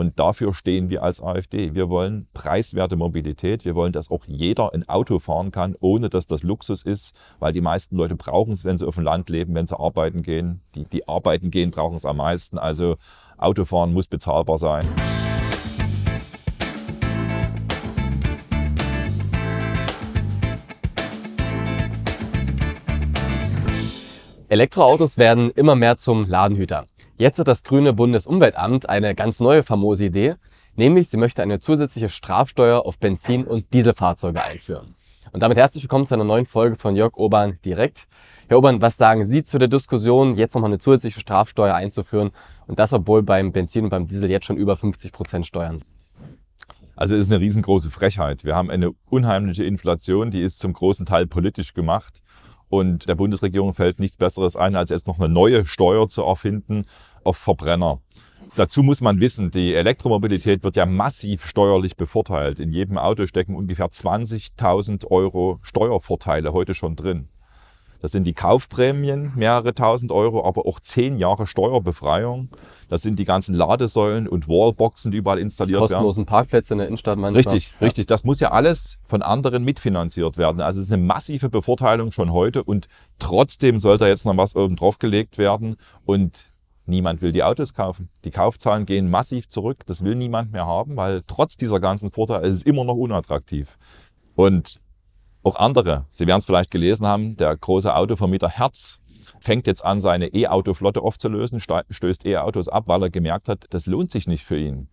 Und dafür stehen wir als AfD. Wir wollen preiswerte Mobilität. Wir wollen, dass auch jeder ein Auto fahren kann, ohne dass das Luxus ist, weil die meisten Leute brauchen es, wenn sie auf dem Land leben, wenn sie arbeiten gehen. Die, die arbeiten gehen, brauchen es am meisten. Also Autofahren muss bezahlbar sein. Elektroautos werden immer mehr zum Ladenhüter. Jetzt hat das grüne Bundesumweltamt eine ganz neue famose Idee, nämlich sie möchte eine zusätzliche Strafsteuer auf Benzin- und Dieselfahrzeuge einführen. Und damit herzlich willkommen zu einer neuen Folge von Jörg Obern direkt. Herr Obern, was sagen Sie zu der Diskussion, jetzt nochmal eine zusätzliche Strafsteuer einzuführen und das, obwohl beim Benzin und beim Diesel jetzt schon über 50 Prozent Steuern sind? Also es ist eine riesengroße Frechheit. Wir haben eine unheimliche Inflation, die ist zum großen Teil politisch gemacht. Und der Bundesregierung fällt nichts Besseres ein, als jetzt noch eine neue Steuer zu erfinden auf Verbrenner. Dazu muss man wissen, die Elektromobilität wird ja massiv steuerlich bevorteilt. In jedem Auto stecken ungefähr 20.000 Euro Steuervorteile heute schon drin. Das sind die Kaufprämien, mehrere tausend Euro, aber auch zehn Jahre Steuerbefreiung. Das sind die ganzen Ladesäulen und Wallboxen, die überall installiert Kostenlosen werden. Kostenlosen Parkplätze in der Innenstadt manchmal. Richtig, ja. richtig. Das muss ja alles von anderen mitfinanziert werden. Also es ist eine massive Bevorteilung schon heute und trotzdem sollte jetzt noch was oben drauf gelegt werden und niemand will die Autos kaufen. Die Kaufzahlen gehen massiv zurück. Das will niemand mehr haben, weil trotz dieser ganzen Vorteile ist es immer noch unattraktiv. Und auch andere, Sie werden es vielleicht gelesen haben, der große Autovermieter Herz fängt jetzt an, seine E-Auto-Flotte aufzulösen, stößt E-Autos ab, weil er gemerkt hat, das lohnt sich nicht für ihn.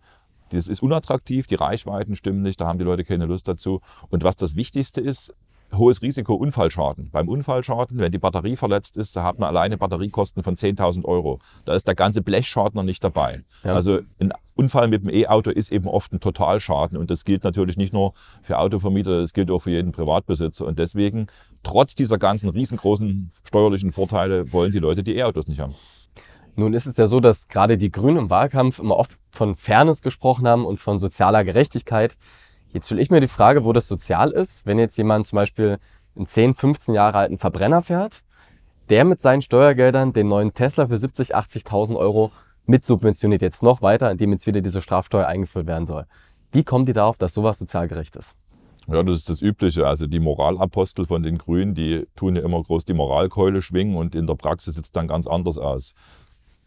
Das ist unattraktiv, die Reichweiten stimmen nicht, da haben die Leute keine Lust dazu. Und was das Wichtigste ist, hohes Risiko Unfallschaden. Beim Unfallschaden, wenn die Batterie verletzt ist, da hat man alleine Batteriekosten von 10.000 Euro. Da ist der ganze Blechschaden noch nicht dabei. Ja. Also ein Unfall mit dem E-Auto ist eben oft ein Totalschaden und das gilt natürlich nicht nur für Autovermieter, das gilt auch für jeden Privatbesitzer. Und deswegen, trotz dieser ganzen riesengroßen steuerlichen Vorteile, wollen die Leute die E-Autos nicht haben. Nun ist es ja so, dass gerade die Grünen im Wahlkampf immer oft von Fairness gesprochen haben und von sozialer Gerechtigkeit. Jetzt stelle ich mir die Frage, wo das sozial ist, wenn jetzt jemand zum Beispiel einen 10, 15 Jahre alten Verbrenner fährt, der mit seinen Steuergeldern den neuen Tesla für 70, 80.000 Euro mitsubventioniert jetzt noch weiter, indem jetzt wieder diese Strafsteuer eingeführt werden soll. Wie kommen die darauf, dass sowas sozial gerecht ist? Ja, das ist das Übliche. Also die Moralapostel von den Grünen, die tun ja immer groß die Moralkeule schwingen und in der Praxis sieht es dann ganz anders aus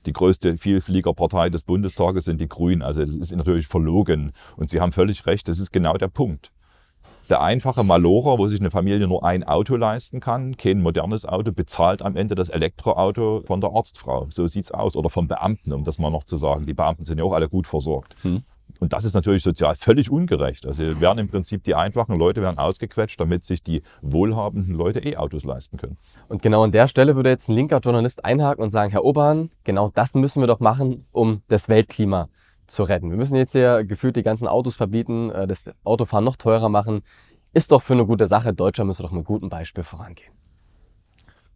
die größte Vielfliegerpartei des Bundestages sind die Grünen. Also das ist natürlich verlogen. Und Sie haben völlig recht, das ist genau der Punkt. Der einfache Malocher, wo sich eine Familie nur ein Auto leisten kann, kein modernes Auto, bezahlt am Ende das Elektroauto von der Arztfrau. So sieht's aus. Oder vom Beamten, um das mal noch zu sagen. Die Beamten sind ja auch alle gut versorgt. Hm. Und das ist natürlich sozial völlig ungerecht. Also werden im Prinzip die einfachen Leute werden ausgequetscht, damit sich die wohlhabenden Leute E-Autos leisten können. Und genau an der Stelle würde jetzt ein linker Journalist einhaken und sagen, Herr Obern, genau das müssen wir doch machen, um das Weltklima zu retten. Wir müssen jetzt hier gefühlt die ganzen Autos verbieten, äh, das Autofahren noch teurer machen. Ist doch für eine gute Sache. Deutschland müsste doch mit gutem Beispiel vorangehen.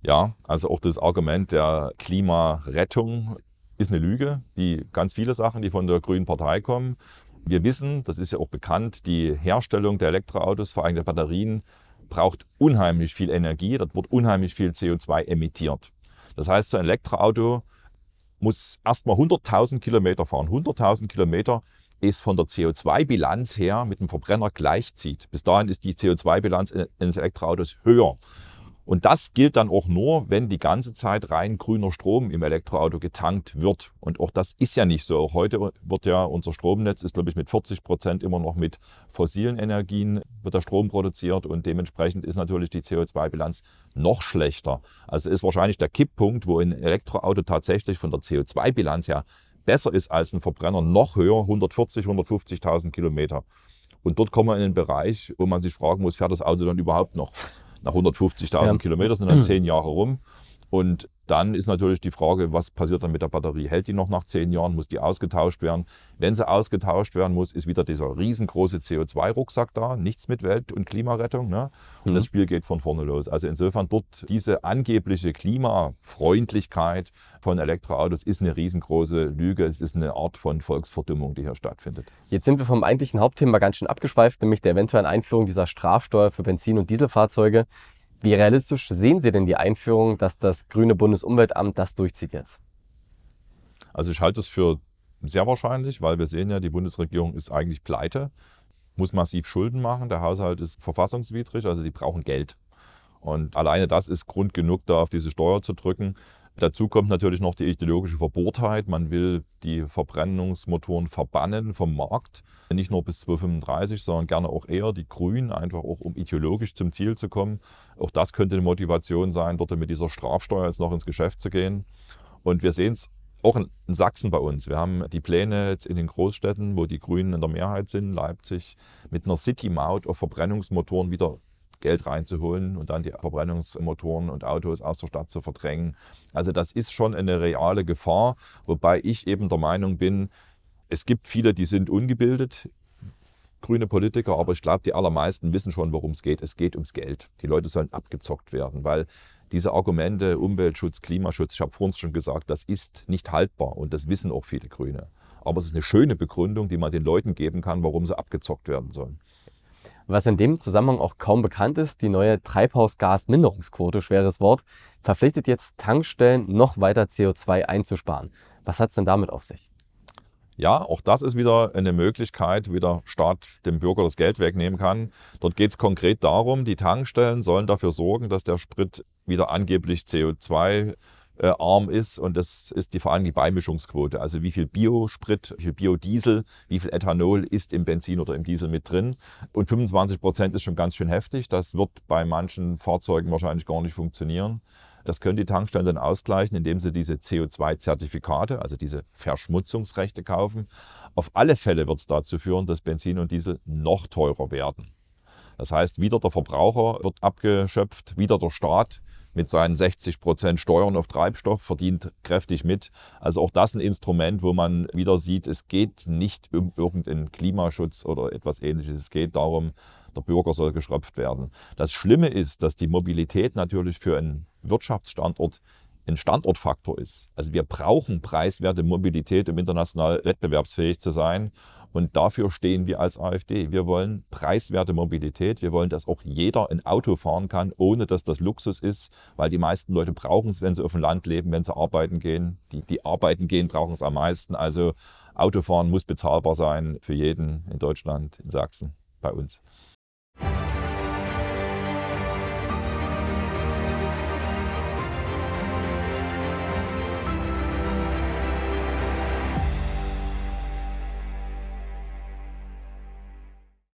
Ja, also auch das Argument der Klimarettung ist eine Lüge. Die ganz viele Sachen, die von der Grünen Partei kommen. Wir wissen, das ist ja auch bekannt, die Herstellung der Elektroautos, vor allem der Batterien, braucht unheimlich viel Energie. Dort wird unheimlich viel CO2 emittiert. Das heißt, so ein Elektroauto muss erstmal 100.000 Kilometer fahren. 100.000 Kilometer ist von der CO2-Bilanz her mit dem Verbrenner gleichzieht. Bis dahin ist die CO2-Bilanz eines Elektroautos höher. Und das gilt dann auch nur, wenn die ganze Zeit rein grüner Strom im Elektroauto getankt wird. Und auch das ist ja nicht so. Heute wird ja unser Stromnetz, ist glaube ich mit 40 Prozent immer noch mit fossilen Energien wird der Strom produziert und dementsprechend ist natürlich die CO2-Bilanz noch schlechter. Also ist wahrscheinlich der Kipppunkt, wo ein Elektroauto tatsächlich von der CO2-Bilanz her besser ist als ein Verbrenner, noch höher, 140, 150.000 Kilometer. Und dort kommen wir in den Bereich, wo man sich fragen muss, fährt das Auto dann überhaupt noch? Nach 150.000 ja. Kilometern sind dann zehn Jahre rum. Und dann ist natürlich die Frage, was passiert dann mit der Batterie? Hält die noch nach zehn Jahren? Muss die ausgetauscht werden? Wenn sie ausgetauscht werden muss, ist wieder dieser riesengroße CO2-Rucksack da. Nichts mit Welt- und Klimarettung. Ne? Und mhm. das Spiel geht von vorne los. Also insofern dort diese angebliche Klimafreundlichkeit von Elektroautos ist eine riesengroße Lüge. Es ist eine Art von Volksverdummung, die hier stattfindet. Jetzt sind wir vom eigentlichen Hauptthema ganz schön abgeschweift, nämlich der eventuellen Einführung dieser Strafsteuer für Benzin- und Dieselfahrzeuge. Wie realistisch sehen Sie denn die Einführung, dass das grüne Bundesumweltamt das durchzieht jetzt? Also ich halte es für sehr wahrscheinlich, weil wir sehen ja, die Bundesregierung ist eigentlich pleite, muss massiv Schulden machen, der Haushalt ist verfassungswidrig, also die brauchen Geld. Und alleine das ist Grund genug, da auf diese Steuer zu drücken. Dazu kommt natürlich noch die ideologische Verbohrtheit. Man will die Verbrennungsmotoren verbannen vom Markt. Nicht nur bis 2035, sondern gerne auch eher die Grünen, einfach auch um ideologisch zum Ziel zu kommen. Auch das könnte eine Motivation sein, dort mit dieser Strafsteuer jetzt noch ins Geschäft zu gehen. Und wir sehen es auch in Sachsen bei uns. Wir haben die Pläne jetzt in den Großstädten, wo die Grünen in der Mehrheit sind, Leipzig, mit einer City-Maut auf Verbrennungsmotoren wieder Geld reinzuholen und dann die Verbrennungsmotoren und Autos aus der Stadt zu verdrängen. Also das ist schon eine reale Gefahr, wobei ich eben der Meinung bin, es gibt viele, die sind ungebildet, grüne Politiker, aber ich glaube, die allermeisten wissen schon, worum es geht. Es geht ums Geld. Die Leute sollen abgezockt werden, weil diese Argumente Umweltschutz, Klimaschutz, ich habe vorhin schon gesagt, das ist nicht haltbar und das wissen auch viele Grüne. Aber es ist eine schöne Begründung, die man den Leuten geben kann, warum sie abgezockt werden sollen. Was in dem Zusammenhang auch kaum bekannt ist, die neue Treibhausgasminderungsquote, schweres Wort, verpflichtet jetzt Tankstellen noch weiter CO2 einzusparen. Was hat es denn damit auf sich? Ja, auch das ist wieder eine Möglichkeit, wie der Staat dem Bürger das Geld wegnehmen kann. Dort geht es konkret darum, die Tankstellen sollen dafür sorgen, dass der Sprit wieder angeblich CO2 äh, arm ist und das ist die, vor allem die Beimischungsquote. Also wie viel Biosprit, wie viel Biodiesel, wie viel Ethanol ist im Benzin oder im Diesel mit drin. Und 25 Prozent ist schon ganz schön heftig. Das wird bei manchen Fahrzeugen wahrscheinlich gar nicht funktionieren. Das können die Tankstellen dann ausgleichen, indem sie diese CO2-Zertifikate, also diese Verschmutzungsrechte kaufen. Auf alle Fälle wird es dazu führen, dass Benzin und Diesel noch teurer werden. Das heißt, wieder der Verbraucher wird abgeschöpft, wieder der Staat mit seinen 60 Prozent Steuern auf Treibstoff verdient kräftig mit. Also auch das ein Instrument, wo man wieder sieht, es geht nicht um irgendeinen Klimaschutz oder etwas ähnliches. Es geht darum, der Bürger soll geschröpft werden. Das Schlimme ist, dass die Mobilität natürlich für einen Wirtschaftsstandort ein Standortfaktor ist. Also wir brauchen preiswerte Mobilität, um international wettbewerbsfähig zu sein. Und dafür stehen wir als AfD. Wir wollen preiswerte Mobilität. Wir wollen, dass auch jeder ein Auto fahren kann, ohne dass das Luxus ist, weil die meisten Leute brauchen es, wenn sie auf dem Land leben, wenn sie arbeiten gehen. Die, die arbeiten gehen, brauchen es am meisten. Also Autofahren muss bezahlbar sein für jeden in Deutschland, in Sachsen, bei uns.